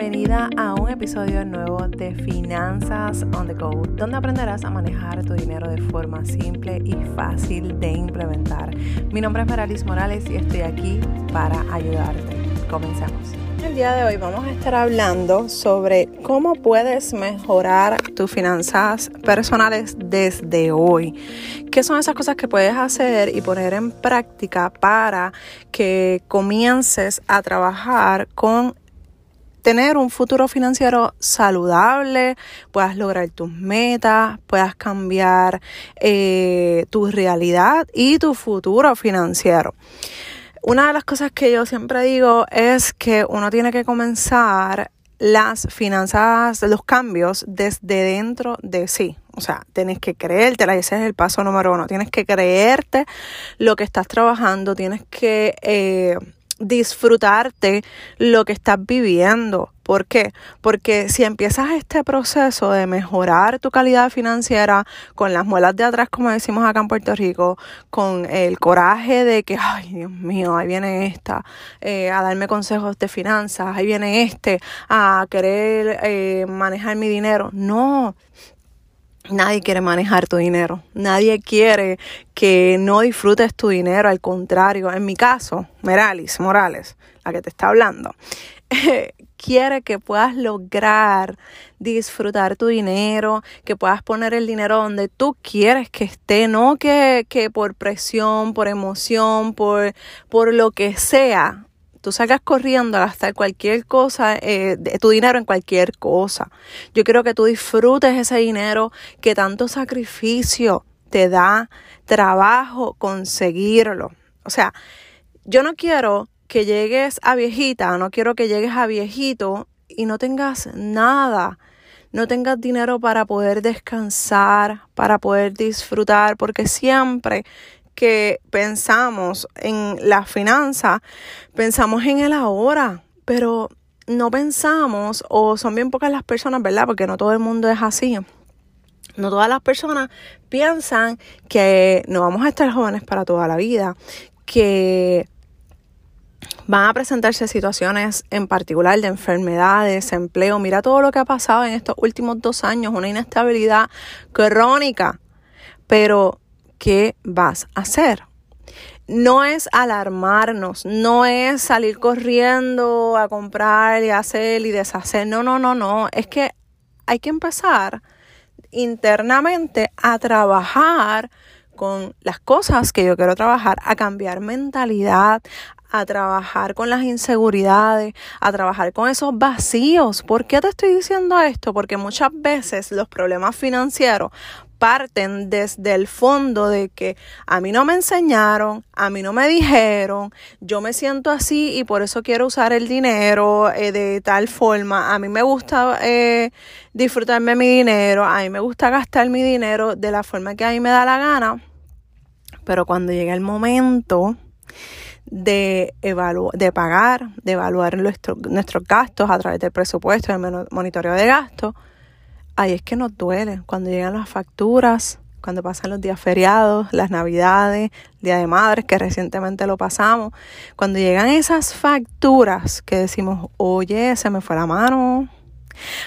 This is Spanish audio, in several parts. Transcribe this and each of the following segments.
bienvenida a un episodio nuevo de Finanzas on the Go, donde aprenderás a manejar tu dinero de forma simple y fácil de implementar. Mi nombre es Maralis Morales y estoy aquí para ayudarte. Comencemos. El día de hoy vamos a estar hablando sobre cómo puedes mejorar tus finanzas personales desde hoy. ¿Qué son esas cosas que puedes hacer y poner en práctica para que comiences a trabajar con tener un futuro financiero saludable, puedas lograr tus metas, puedas cambiar eh, tu realidad y tu futuro financiero. Una de las cosas que yo siempre digo es que uno tiene que comenzar las finanzas, los cambios desde dentro de sí. O sea, tienes que creértela, ese es el paso número uno. Tienes que creerte lo que estás trabajando, tienes que eh, disfrutarte lo que estás viviendo. ¿Por qué? Porque si empiezas este proceso de mejorar tu calidad financiera con las muelas de atrás, como decimos acá en Puerto Rico, con el coraje de que, ay Dios mío, ahí viene esta eh, a darme consejos de finanzas, ahí viene este a querer eh, manejar mi dinero. No, Nadie quiere manejar tu dinero. Nadie quiere que no disfrutes tu dinero. Al contrario, en mi caso, Meralis Morales, la que te está hablando, quiere que puedas lograr disfrutar tu dinero, que puedas poner el dinero donde tú quieres que esté, no que, que por presión, por emoción, por, por lo que sea, tú salgas corriendo a gastar cualquier cosa, eh, tu dinero en cualquier cosa. Yo quiero que tú disfrutes ese dinero que tanto sacrificio te da trabajo conseguirlo. O sea, yo no quiero que llegues a viejita, no quiero que llegues a viejito y no tengas nada. No tengas dinero para poder descansar, para poder disfrutar, porque siempre que pensamos en la finanza, pensamos en el ahora, pero no pensamos, o son bien pocas las personas, ¿verdad? Porque no todo el mundo es así. No todas las personas piensan que no vamos a estar jóvenes para toda la vida, que van a presentarse situaciones en particular de enfermedades, empleo. Mira todo lo que ha pasado en estos últimos dos años, una inestabilidad crónica. Pero ¿qué vas a hacer? No es alarmarnos, no es salir corriendo a comprar y hacer y deshacer. No, no, no, no. Es que hay que empezar internamente a trabajar con las cosas que yo quiero trabajar, a cambiar mentalidad, a trabajar con las inseguridades, a trabajar con esos vacíos. ¿Por qué te estoy diciendo esto? Porque muchas veces los problemas financieros parten desde el fondo de que a mí no me enseñaron, a mí no me dijeron, yo me siento así y por eso quiero usar el dinero eh, de tal forma, a mí me gusta eh, disfrutarme mi dinero, a mí me gusta gastar mi dinero de la forma que a mí me da la gana, pero cuando llega el momento de, de pagar, de evaluar nuestros gastos a través del presupuesto, del monitoreo de gastos, Ahí es que nos duele cuando llegan las facturas, cuando pasan los días feriados, las navidades, Día de Madres, que recientemente lo pasamos. Cuando llegan esas facturas que decimos, oye, se me fue la mano,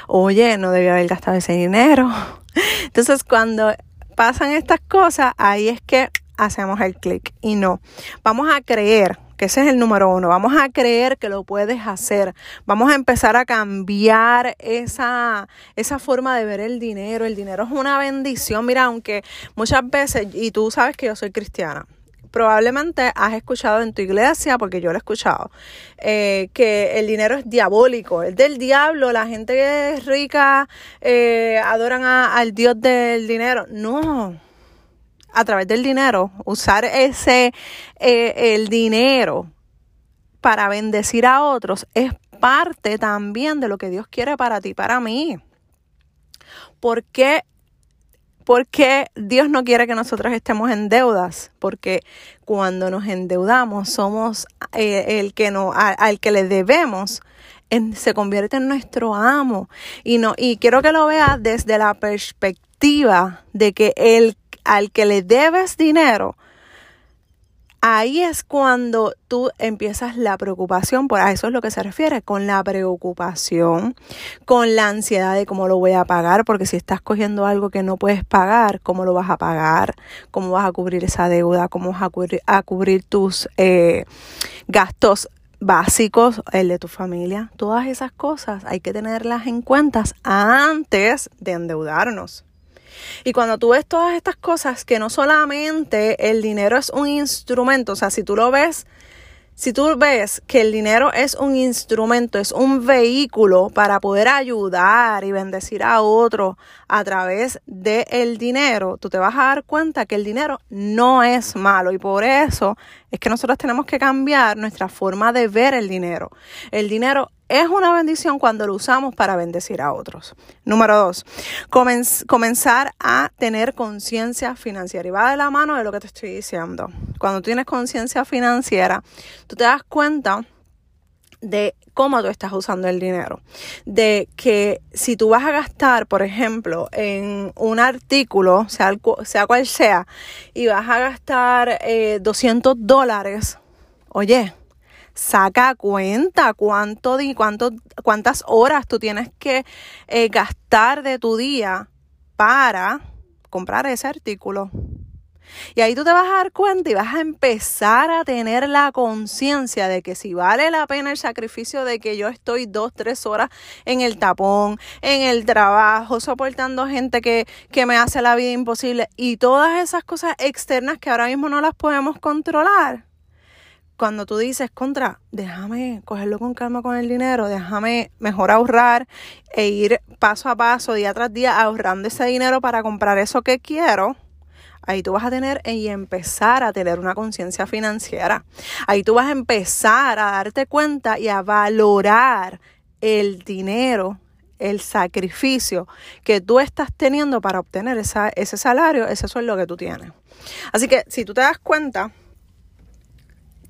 oye, no debía haber gastado ese dinero. Entonces, cuando pasan estas cosas, ahí es que hacemos el clic y no. Vamos a creer que ese es el número uno. Vamos a creer que lo puedes hacer. Vamos a empezar a cambiar esa, esa forma de ver el dinero. El dinero es una bendición. Mira, aunque muchas veces, y tú sabes que yo soy cristiana, probablemente has escuchado en tu iglesia, porque yo lo he escuchado, eh, que el dinero es diabólico, es del diablo, la gente que es rica eh, adoran al Dios del dinero. No, a través del dinero, usar ese, eh, el dinero para bendecir a otros es parte también de lo que Dios quiere para ti, para mí. ¿Por qué, porque Dios no quiere que nosotros estemos en deudas? Porque cuando nos endeudamos somos eh, el que no, al que le debemos se convierte en nuestro amo. Y, no, y quiero que lo veas desde la perspectiva de que el al que le debes dinero, ahí es cuando tú empiezas la preocupación, por a eso es lo que se refiere, con la preocupación, con la ansiedad de cómo lo voy a pagar, porque si estás cogiendo algo que no puedes pagar, ¿cómo lo vas a pagar? ¿Cómo vas a cubrir esa deuda? ¿Cómo vas a cubrir, tus eh, gastos básicos, el de tu familia? Todas esas cosas hay que tenerlas en cuenta antes de endeudarnos. Y cuando tú ves todas estas cosas, que no solamente el dinero es un instrumento, o sea, si tú lo ves, si tú ves que el dinero es un instrumento, es un vehículo para poder ayudar y bendecir a otro a través del dinero, tú te vas a dar cuenta que el dinero no es malo y por eso es que nosotros tenemos que cambiar nuestra forma de ver el dinero. El dinero es una bendición cuando lo usamos para bendecir a otros. Número dos, comenzar a tener conciencia financiera. Y va de la mano de lo que te estoy diciendo. Cuando tienes conciencia financiera, tú te das cuenta de cómo tú estás usando el dinero. De que si tú vas a gastar, por ejemplo, en un artículo, sea, cual sea, y vas a gastar 200 eh, dólares, oye, saca cuenta cuánto, cuánto, cuántas horas tú tienes que eh, gastar de tu día para comprar ese artículo. Y ahí tú te vas a dar cuenta y vas a empezar a tener la conciencia de que si vale la pena el sacrificio de que yo estoy dos, tres horas en el tapón, en el trabajo, soportando gente que, que me hace la vida imposible y todas esas cosas externas que ahora mismo no las podemos controlar cuando tú dices, contra, déjame cogerlo con calma con el dinero, déjame mejor ahorrar e ir paso a paso, día tras día, ahorrando ese dinero para comprar eso que quiero, ahí tú vas a tener y empezar a tener una conciencia financiera. Ahí tú vas a empezar a darte cuenta y a valorar el dinero, el sacrificio que tú estás teniendo para obtener ese salario, ese sueldo que tú tienes. Así que si tú te das cuenta,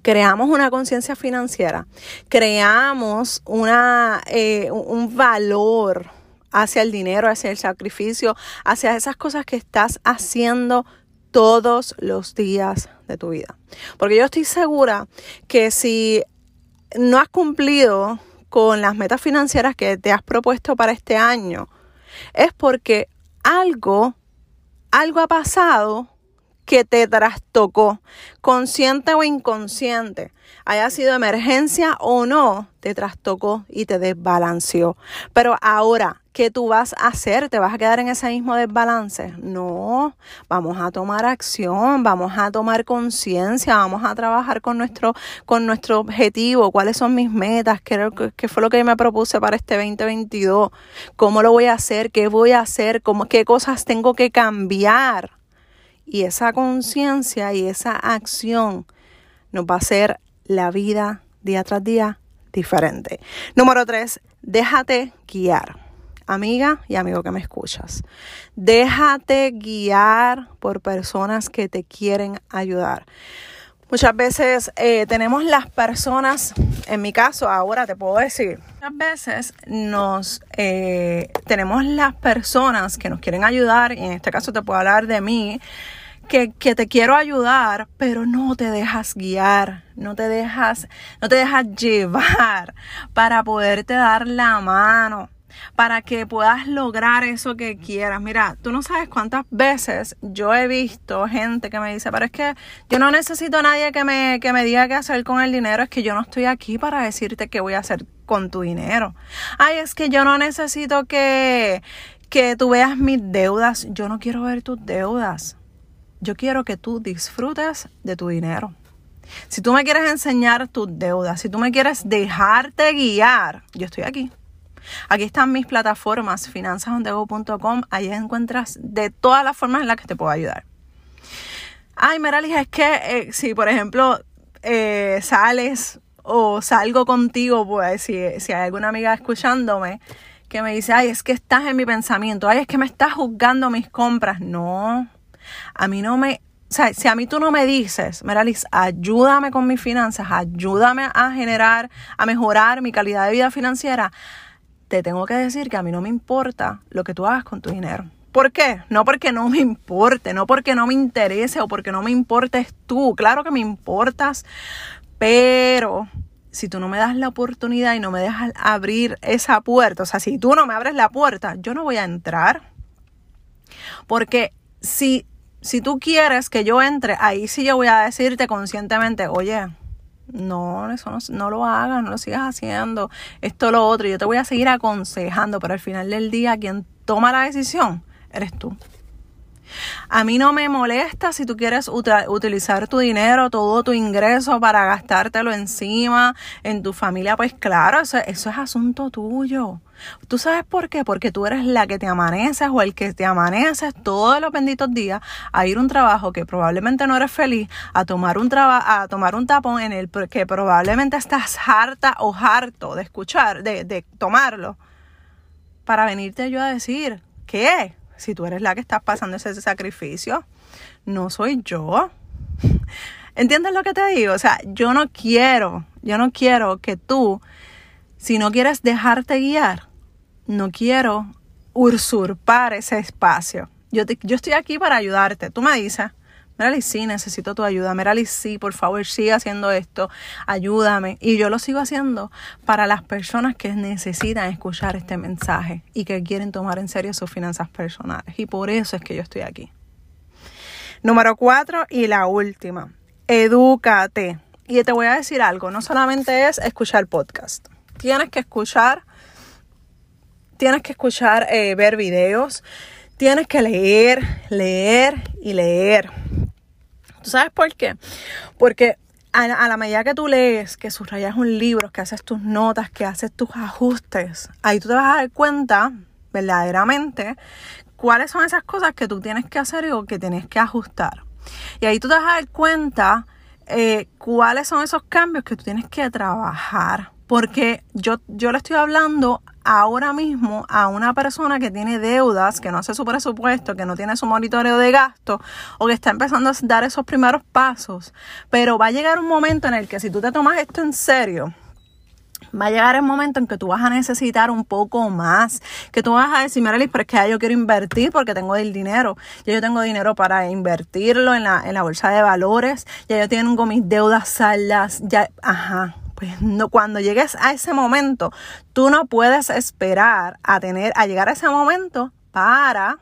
creamos una conciencia financiera, creamos una, eh, un valor hacia el dinero, hacia el sacrificio, hacia esas cosas que estás haciendo todos los días de tu vida. Porque yo estoy segura que si no has cumplido con las metas financieras que te has propuesto para este año, es porque algo, algo ha pasado que te trastocó, consciente o inconsciente, haya sido emergencia o no, te trastocó y te desbalanceó. Pero ahora, ¿qué tú vas a hacer? ¿Te vas a quedar en ese mismo desbalance? No, vamos a tomar acción, vamos a tomar conciencia, vamos a trabajar con nuestro, con nuestro objetivo, cuáles son mis metas, ¿Qué, fue lo que me propuse para este 2022, cómo lo voy a hacer, qué voy a hacer, cómo, qué cosas tengo que cambiar y esa conciencia y esa acción nos va a hacer la vida día tras día diferente. Número tres, déjate guiar. Amiga y amigo que me escuchas, déjate guiar por personas que te quieren ayudar. Muchas veces eh, tenemos las personas, en mi caso ahora te puedo decir, muchas veces nos eh, tenemos las personas que nos quieren ayudar, y en este caso te puedo hablar de mí, que, que, te quiero ayudar, pero no te dejas guiar, no te dejas, no te dejas llevar para poderte dar la mano para que puedas lograr eso que quieras. Mira, tú no sabes cuántas veces yo he visto gente que me dice, pero es que yo no necesito a nadie que me, que me diga qué hacer con el dinero, es que yo no estoy aquí para decirte qué voy a hacer con tu dinero. Ay, es que yo no necesito que, que tú veas mis deudas, yo no quiero ver tus deudas. Yo quiero que tú disfrutes de tu dinero. Si tú me quieres enseñar tus deudas, si tú me quieres dejarte guiar, yo estoy aquí. Aquí están mis plataformas, finanzasondego.com. Ahí encuentras de todas las formas en las que te puedo ayudar. Ay, Meralis, es que eh, si, por ejemplo, eh, sales o salgo contigo, pues si, si hay alguna amiga escuchándome que me dice, ay, es que estás en mi pensamiento, ay, es que me estás juzgando mis compras. No, a mí no me o sea, si a mí tú no me dices, Meralis, ayúdame con mis finanzas, ayúdame a generar, a mejorar mi calidad de vida financiera, te tengo que decir que a mí no me importa lo que tú hagas con tu dinero. ¿Por qué? No porque no me importe, no porque no me interese o porque no me importes tú. Claro que me importas, pero si tú no me das la oportunidad y no me dejas abrir esa puerta, o sea, si tú no me abres la puerta, yo no voy a entrar. Porque si, si tú quieres que yo entre, ahí sí yo voy a decirte conscientemente, oye, no, eso no, no, lo hagas, no lo sigas haciendo, esto, lo otro, yo te voy a seguir aconsejando, pero al final del día quien toma la decisión eres tú. A mí no me molesta si tú quieres utilizar tu dinero, todo tu ingreso para gastártelo encima en tu familia. Pues claro, eso, es asunto tuyo. ¿Tú sabes por qué? Porque tú eres la que te amaneces o el que te amaneces todos los benditos días a ir a un trabajo que probablemente no eres feliz, a tomar un, a tomar un tapón en el que probablemente estás harta o harto de escuchar, de, de tomarlo, para venirte yo a decir, ¿qué? Si tú eres la que estás pasando ese sacrificio, no soy yo. ¿Entiendes lo que te digo? O sea, yo no quiero, yo no quiero que tú, si no quieres dejarte guiar, no quiero usurpar ese espacio. Yo, yo estoy aquí para ayudarte. Tú me dices, Merali, sí, necesito tu ayuda. Merali, sí, por favor, sigue haciendo esto. Ayúdame. Y yo lo sigo haciendo para las personas que necesitan escuchar este mensaje y que quieren tomar en serio sus finanzas personales. Y por eso es que yo estoy aquí. Número cuatro y la última. Edúcate. Y te voy a decir algo. No solamente es escuchar podcast. Tienes que escuchar, tienes que escuchar, eh, ver videos. Tienes que leer, leer y leer ¿Tú sabes por qué? Porque a, la medida que tú lees, que subrayas un libro, que haces tus notas, que haces tus ajustes, ahí tú te vas a dar cuenta verdaderamente cuáles son esas cosas que tú tienes que hacer o que tienes que ajustar. Y ahí tú te vas a dar cuenta eh, cuáles son esos cambios que tú tienes que trabajar. Porque yo, yo le estoy hablando ahora mismo a una persona que tiene deudas, que no hace su presupuesto, que no tiene su monitoreo de gasto o que está empezando a dar esos primeros pasos. Pero va a llegar un momento en el que si tú te tomas esto en serio, va a llegar el momento en que tú vas a necesitar un poco más, que tú vas a decir, Liz, pero es que ya yo quiero invertir porque tengo el dinero, ya yo tengo dinero para invertirlo en la, en la bolsa de valores, ya yo tengo mis deudas saldas, ya, ajá, pues no, cuando llegues a ese momento, tú no puedes esperar a tener, a llegar a ese momento para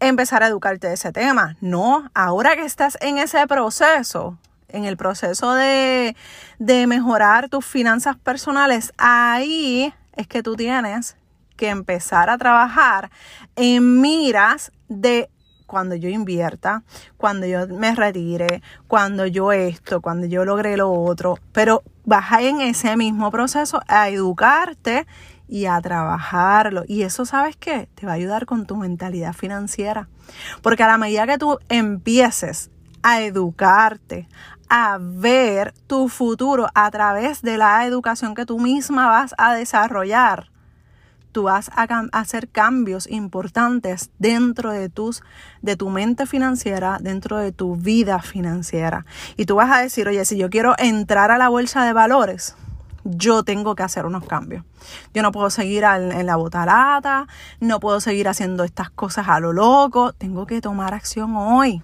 empezar a educarte de ese tema. No, ahora que estás en ese proceso, en el proceso de, de mejorar tus finanzas personales, ahí es que tú tienes que empezar a trabajar en miras de cuando yo invierta, cuando yo me retire, cuando yo esto, cuando yo logre lo otro, pero vas en ese mismo proceso a educarte y a trabajarlo. Y eso, ¿sabes qué? Te va a ayudar con tu mentalidad financiera. Porque a la medida que tú empieces a educarte, a ver tu futuro a través de la educación que tú misma vas a desarrollar, tú vas a, hacer cambios importantes dentro de, tus, de tu mente financiera, dentro de tu vida financiera. Y tú vas a decir, oye, si yo quiero entrar a la bolsa de valores, yo tengo que hacer unos cambios. Yo no puedo seguir en la botarata, no puedo seguir haciendo estas cosas a lo loco, tengo que tomar acción hoy.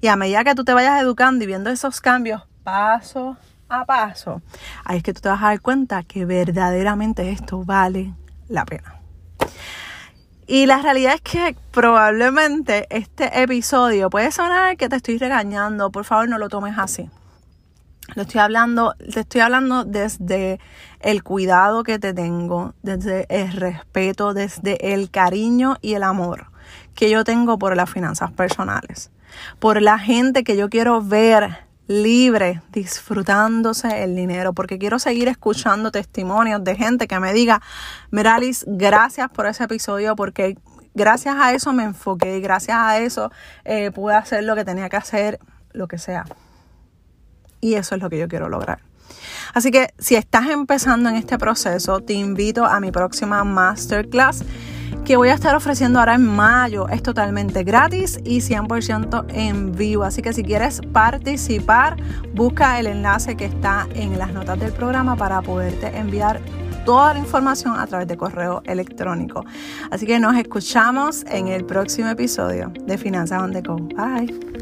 Y a medida que tú te vayas educando y viendo esos cambios paso a paso, ahí es que tú te vas a dar cuenta que verdaderamente esto vale la pena. Y la realidad es que probablemente este episodio puede sonar que te estoy regañando, por favor no lo tomes así. Lo estoy hablando, te estoy hablando desde el cuidado que te tengo, desde el respeto, desde el cariño y el amor que yo tengo por las finanzas personales, por la gente que yo quiero ver libre, disfrutándose el dinero, porque quiero seguir escuchando testimonios de gente que me diga, Miralis, gracias por ese episodio, porque gracias a eso me enfoqué y gracias a eso eh, pude hacer lo que tenía que hacer, lo que sea. Y eso es lo que yo quiero lograr. Así que si estás empezando en este proceso, te invito a mi próxima masterclass que voy a estar ofreciendo ahora en mayo. Es totalmente gratis y 100% en vivo. Así que si quieres participar, busca el enlace que está en las notas del programa para poderte enviar toda la información a través de correo electrónico. Así que nos escuchamos en el próximo episodio de Finanzas on the. Bye.